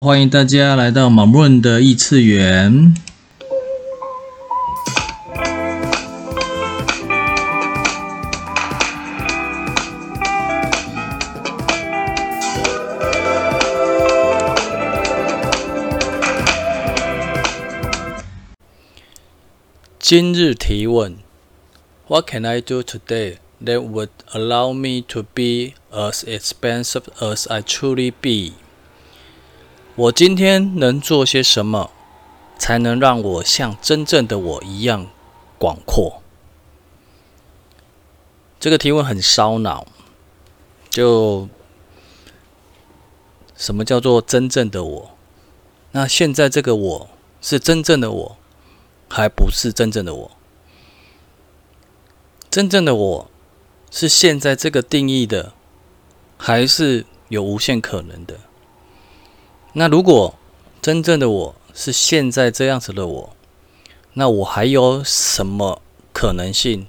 欢迎大家来到马润的异次元。今日提问：What can I do today that would allow me to be as expensive as I truly be？我今天能做些什么，才能让我像真正的我一样广阔？这个提问很烧脑。就什么叫做真正的我？那现在这个我是真正的我，还不是真正的我？真正的我是现在这个定义的，还是有无限可能的？那如果真正的我是现在这样子的我，那我还有什么可能性？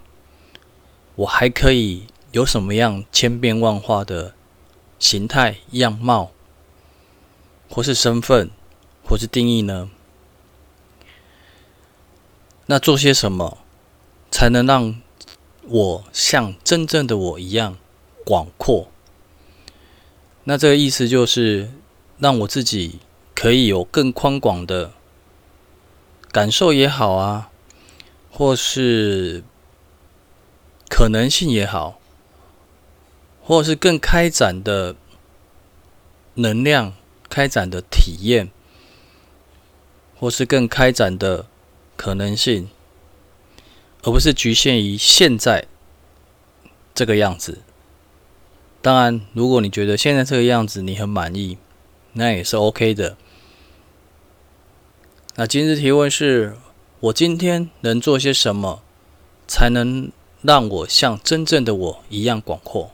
我还可以有什么样千变万化的形态、样貌，或是身份，或是定义呢？那做些什么才能让我像真正的我一样广阔？那这个意思就是。让我自己可以有更宽广的感受也好啊，或是可能性也好，或是更开展的能量、开展的体验，或是更开展的可能性，而不是局限于现在这个样子。当然，如果你觉得现在这个样子你很满意，那也是 OK 的。那今日提问是：我今天能做些什么，才能让我像真正的我一样广阔？